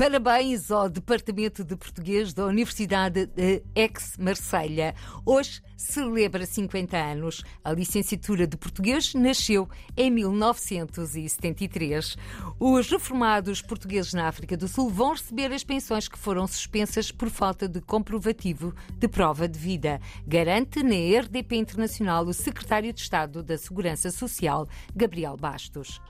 Parabéns ao Departamento de Português da Universidade de Aix-Marselha. Hoje celebra 50 anos. A licenciatura de Português nasceu em 1973. Os reformados portugueses na África do Sul vão receber as pensões que foram suspensas por falta de comprovativo de prova de vida, garante na RDP Internacional o secretário de Estado da Segurança Social, Gabriel Bastos.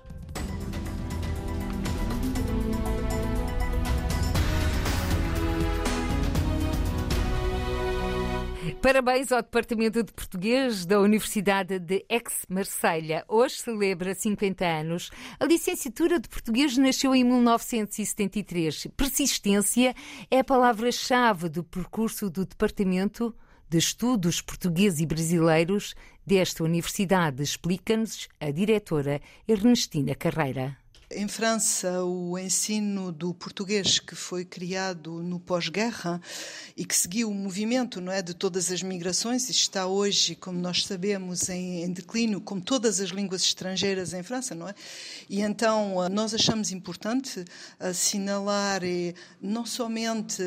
Parabéns ao Departamento de Português da Universidade de Aix-Marselha. Hoje celebra 50 anos. A licenciatura de Português nasceu em 1973. Persistência é a palavra-chave do percurso do Departamento de Estudos Portugueses e Brasileiros desta universidade, explica-nos a diretora Ernestina Carreira. Em França, o ensino do português que foi criado no pós-guerra e que seguiu o movimento não é, de todas as migrações está hoje, como nós sabemos, em, em, declínio, como todas as línguas estrangeiras em França, não é? E então nós achamos importante assinalar eh, não somente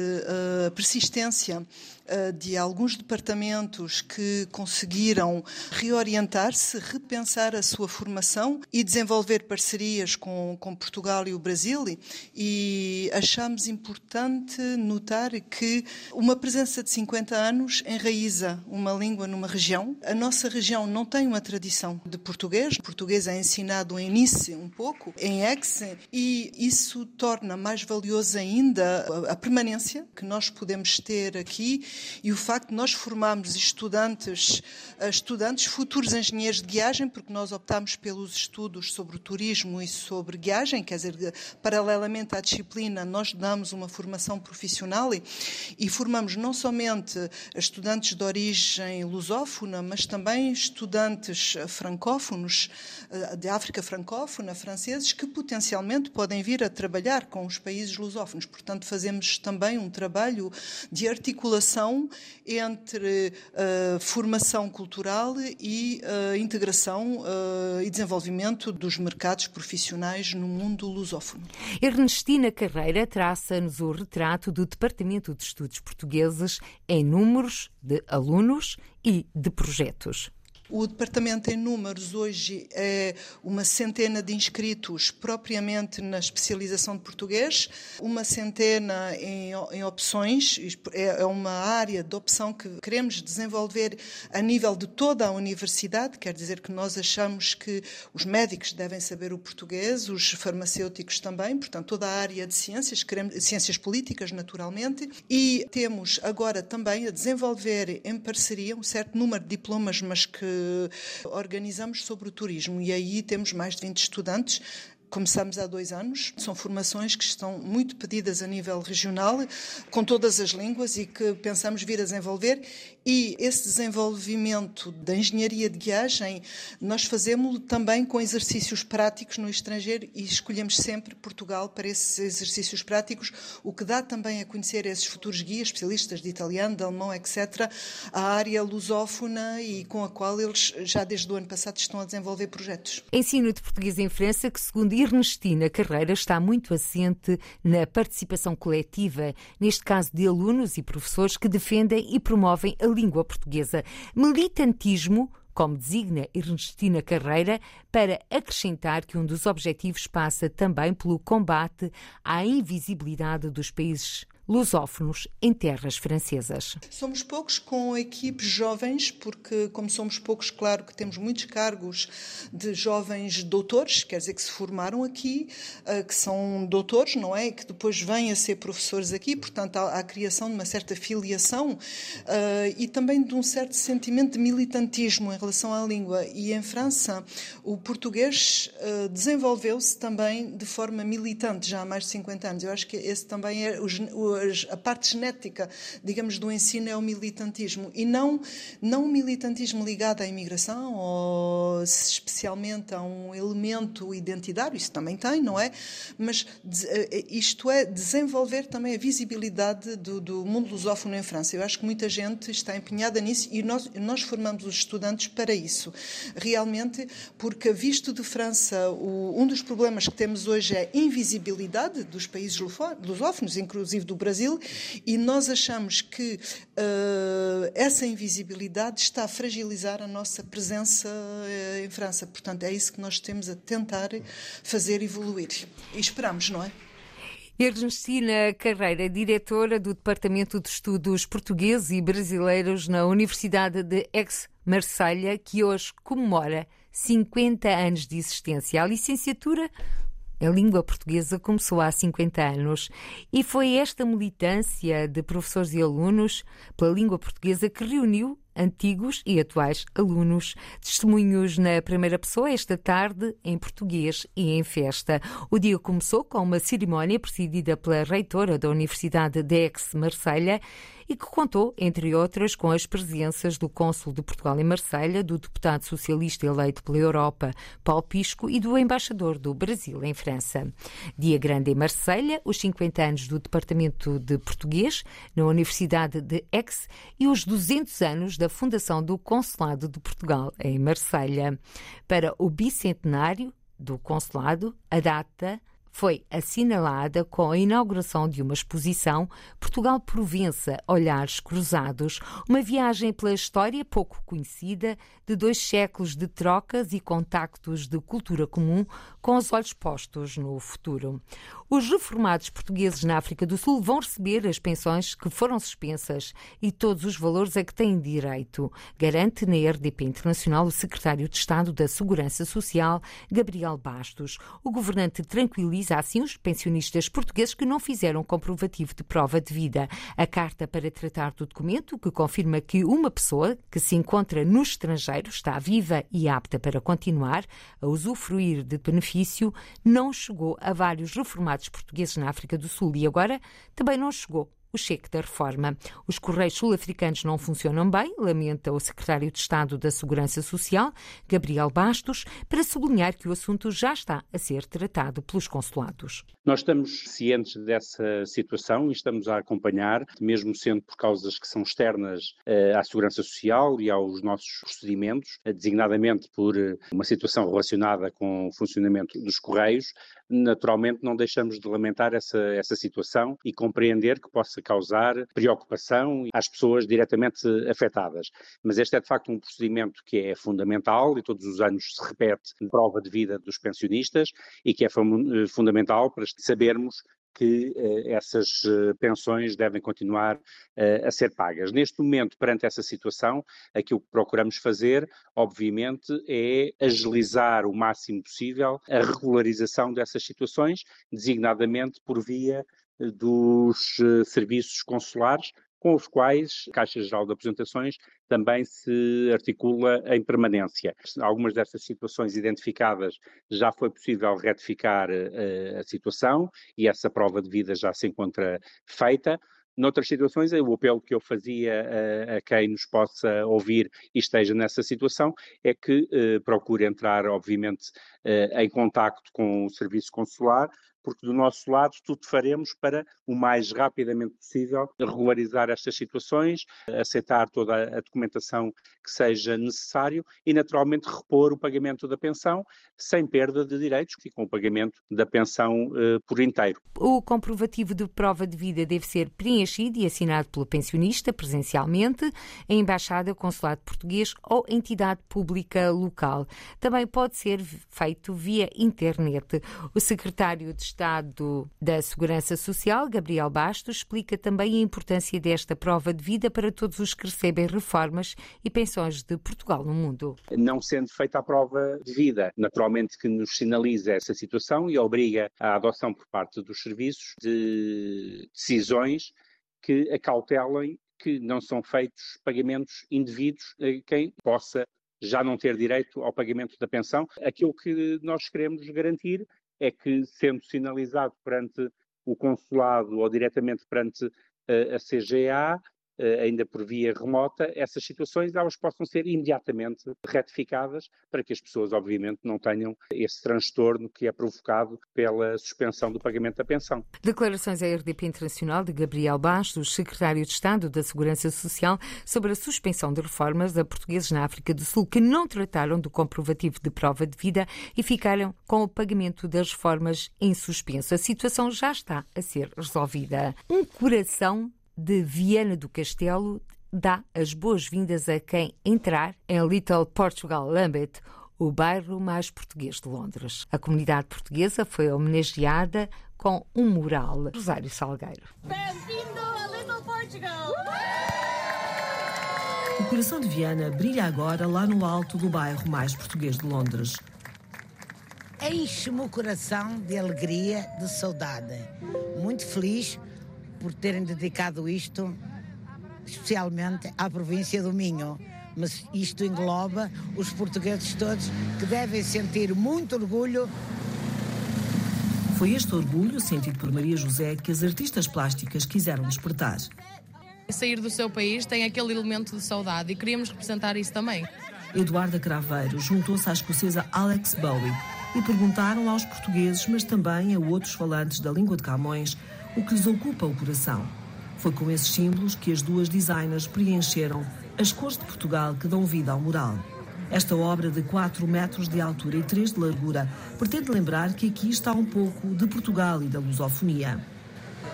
a persistência eh, de alguns departamentos que conseguiram reorientar-se, repensar a sua formação e desenvolver parcerias com, com Portugal e o Brasil. E achamos importante notar que uma presença de 50 anos enraiza uma língua numa região. A nossa região não tem uma tradição de português. O português é ensinado em Nice um pouco, em Aix, e isso torna mais valioso ainda a permanência que nós podemos ter aqui e o facto de nós formarmos estudantes, eh, estudantes futuros engenheiros de guiagem, porque nós optámos pelos estudos sobre o turismo e sobre guiagem, quer dizer, paralelamente à disciplina, nós damos uma formação profissional e, e formamos não somente estudantes de origem lusófona, mas também estudantes francófonos, eh, de África francófona, franceses, que potencialmente podem vir a trabalhar com os países lusófonos. Portanto, fazemos também um trabalho de articulação entre uh, formação cultural e uh, integração uh, e desenvolvimento dos mercados profissionais no mundo lusófono. Ernestina Carreira traça-nos o retrato do Departamento de Estudos Portugueses em números de alunos e de projetos. O departamento em números hoje é uma centena de inscritos propriamente na especialização de português, uma centena em, em opções, é, é uma área de opção que queremos desenvolver a nível de toda a universidade, quer dizer que nós achamos que os médicos devem saber o português, os farmacêuticos também, portanto toda a área de ciências, queremos, ciências políticas naturalmente, e temos agora também a desenvolver em parceria um certo número de diplomas, mas que organizamos sobre o turismo. E aí temos mais de 20 estudantes Começamos há dois anos. São formações que estão muito pedidas a nível regional, com todas as línguas e que pensamos vir a desenvolver. E esse desenvolvimento da engenharia de guiagem, nós fazemos também com exercícios práticos no estrangeiro e escolhemos sempre Portugal para esses exercícios práticos, o que dá também a conhecer esses futuros guias, especialistas de italiano, de alemão, etc., a área lusófona e com a qual eles já desde o ano passado estão a desenvolver projetos. Ensino de português em França, que segundo Ernestina Carreira está muito assente na participação coletiva, neste caso de alunos e professores que defendem e promovem a língua portuguesa. Militantismo como designa Ernestina Carreira, para acrescentar que um dos objetivos passa também pelo combate à invisibilidade dos países lusófonos em terras francesas. Somos poucos com equipes jovens, porque, como somos poucos, claro que temos muitos cargos de jovens doutores, quer dizer que se formaram aqui, eh, que são doutores, não é? Que depois vêm a ser professores aqui, portanto, há a criação de uma certa filiação eh, e também de um certo sentimento de militantismo em relação à língua. E em França, o português eh, desenvolveu-se também de forma militante já há mais de 50 anos. Eu acho que esse também é o a parte genética, digamos, do ensino é o militantismo e não não o militantismo ligado à imigração ou especialmente a um elemento identitário, isso também tem, não é? Mas eh, isto é desenvolver também a visibilidade do, do mundo lusófono em França. Eu acho que muita gente está empenhada nisso e nós, nós formamos os estudantes para isso, realmente, porque visto de França, o, um dos problemas que temos hoje é a invisibilidade dos países lusófonos, inclusive do Brasil, e nós achamos que uh, essa invisibilidade está a fragilizar a nossa presença uh, em França. Portanto, é isso que nós temos a tentar fazer evoluir. E esperamos, não é? Ernestina Carreira, diretora do Departamento de Estudos Portugueses e Brasileiros na Universidade de Aix-Marselha, que hoje comemora 50 anos de existência. A licenciatura a língua portuguesa começou há 50 anos e foi esta militância de professores e alunos pela língua portuguesa que reuniu antigos e atuais alunos. Testemunhos na primeira pessoa esta tarde, em português e em festa. O dia começou com uma cerimónia presidida pela reitora da Universidade de Aix-Marselha e que contou, entre outras, com as presenças do cônsul de Portugal em Marselha, do deputado socialista eleito pela Europa, Paulo Pisco, e do embaixador do Brasil em França. Dia grande em Marselha, os 50 anos do Departamento de Português na Universidade de Aix e os 200 anos da fundação do Consulado de Portugal em Marselha. Para o bicentenário do consulado, a data foi assinalada com a inauguração de uma exposição Portugal-Provença Olhares Cruzados, uma viagem pela história pouco conhecida de dois séculos de trocas e contactos de cultura comum com os olhos postos no futuro. Os reformados portugueses na África do Sul vão receber as pensões que foram suspensas e todos os valores a que têm direito, garante na RDP Internacional o secretário de Estado da Segurança Social, Gabriel Bastos. O governante tranquiliza assim os pensionistas portugueses que não fizeram comprovativo de prova de vida. A carta para tratar do documento, que confirma que uma pessoa que se encontra no estrangeiro está viva e apta para continuar a usufruir de benefício, não chegou a vários reformados portugueses na África do Sul e agora também não chegou o cheque da reforma. Os correios sul-africanos não funcionam bem, lamenta o secretário de Estado da Segurança Social, Gabriel Bastos, para sublinhar que o assunto já está a ser tratado pelos consulados. Nós estamos cientes dessa situação e estamos a acompanhar, mesmo sendo por causas que são externas uh, à Segurança Social e aos nossos procedimentos, uh, designadamente por uh, uma situação relacionada com o funcionamento dos correios, naturalmente não deixamos de lamentar essa, essa situação e compreender que possa causar preocupação às pessoas diretamente afetadas. Mas este é de facto um procedimento que é fundamental e todos os anos se repete prova de vida dos pensionistas e que é fundamental para sabermos que eh, essas eh, pensões devem continuar eh, a ser pagas. Neste momento, perante essa situação, aquilo que procuramos fazer, obviamente, é agilizar o máximo possível a regularização dessas situações, designadamente por via dos serviços consulares, com os quais a Caixa Geral de Apresentações também se articula em permanência. Algumas dessas situações identificadas já foi possível retificar uh, a situação e essa prova de vida já se encontra feita. Noutras situações, o apelo que eu fazia a, a, quem nos possa ouvir e esteja nessa situação é que uh, procure entrar, obviamente, uh, em contacto com o serviço consular, porque do nosso lado tudo faremos para o mais rapidamente possível regularizar estas situações, aceitar toda a documentação que seja necessário e naturalmente repor o pagamento da pensão sem perda de direitos e com o pagamento da pensão uh, por inteiro. O comprovativo de prova de vida deve ser preenchido e assinado pelo pensionista presencialmente em embaixada, consulado português ou entidade pública local. Também pode ser feito via internet. O secretário de Estado da Segurança Social, Gabriel Bastos, explica também a importância desta prova de vida para todos os que recebem reformas e pensões de Portugal no mundo. Não sendo feita a prova de vida, naturalmente que nos sinaliza essa situação e obriga à adoção por parte dos serviços de decisões que acautelem que não são feitos pagamentos indevidos a quem possa já não ter direito ao pagamento da pensão. Aquilo que nós queremos garantir é que, sendo sinalizado perante o consulado ou diretamente perante a CGA, eh, ainda por via remota, essas situações elas possam ser imediatamente retificadas para que as pessoas, obviamente, não tenham esse transtorno que é provocado pela suspensão do pagamento da pensão. Declarações à RDP Internacional de Gabriel Bastos, secretário de Estado da Segurança Social, sobre a suspensão de reformas a portugueses na África do Sul que não trataram do comprovativo de prova de vida e ficaram com o pagamento das reformas em suspenso. A situação já está a ser resolvida. Um coração de Viana do Castelo dá as boas-vindas a quem entrar em Little Portugal Lambeth, o bairro mais português de Londres. A comunidade portuguesa foi homenageada com um mural. Rosário Salgueiro. Bem-vindo a Little Portugal! O coração de Viana brilha agora lá no alto do bairro mais português de Londres. Enche-me o coração de alegria, de saudade. Muito feliz por terem dedicado isto especialmente à província do Minho. Mas isto engloba os portugueses todos que devem sentir muito orgulho. Foi este orgulho, sentido por Maria José, que as artistas plásticas quiseram despertar. Sair do seu país tem aquele elemento de saudade e queríamos representar isso também. Eduarda Craveiro juntou-se à escocesa Alex Bowie e perguntaram aos portugueses, mas também a outros falantes da língua de Camões, o que lhes ocupa o coração. Foi com esses símbolos que as duas designers preencheram as cores de Portugal que dão vida ao mural. Esta obra de 4 metros de altura e 3 de largura pretende lembrar que aqui está um pouco de Portugal e da lusofonia.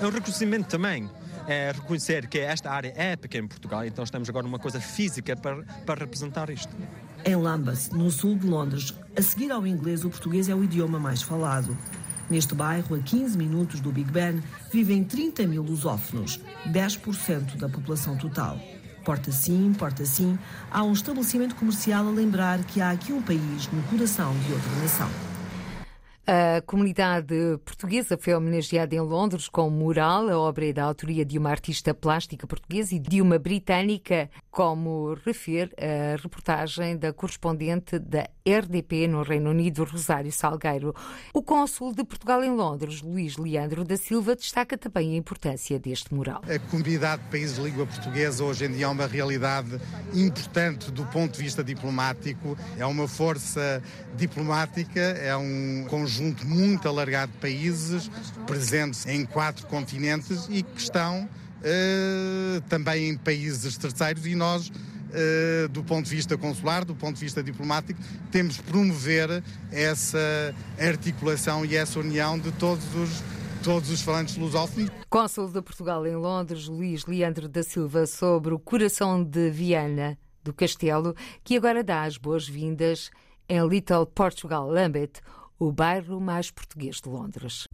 É um reconhecimento também. É reconhecer que esta área é pequena em Portugal, então estamos agora numa coisa física para, para representar isto. Em Lambeth, no sul de Londres, a seguir ao inglês, o português é o idioma mais falado. Neste bairro, a 15 minutos do Big Ben, vivem 30 mil lusófonos, 10% da população total. Porta sim, porta sim, há um estabelecimento comercial a lembrar que há aqui um país no coração de outra nação. A comunidade portuguesa foi homenageada em Londres com mural. A obra é da autoria de uma artista plástica portuguesa e de uma britânica, como refere a reportagem da correspondente da RDP no Reino Unido, Rosário Salgueiro. O cônsul de Portugal em Londres, Luís Leandro da Silva, destaca também a importância deste mural. A comunidade de países de língua portuguesa hoje em dia é uma realidade importante do ponto de vista diplomático. É uma força diplomática, é um conjunto muito alargado de países presentes em quatro continentes e que estão uh, também em países terceiros e nós do ponto de vista consular, do ponto de vista diplomático, temos promover essa articulação e essa união de todos os todos os falantes lusófonos. Cônsul de Portugal em Londres, Luís Leandro da Silva, sobre o coração de Viana do Castelo, que agora dá as boas-vindas em Little Portugal Lambeth, o bairro mais português de Londres.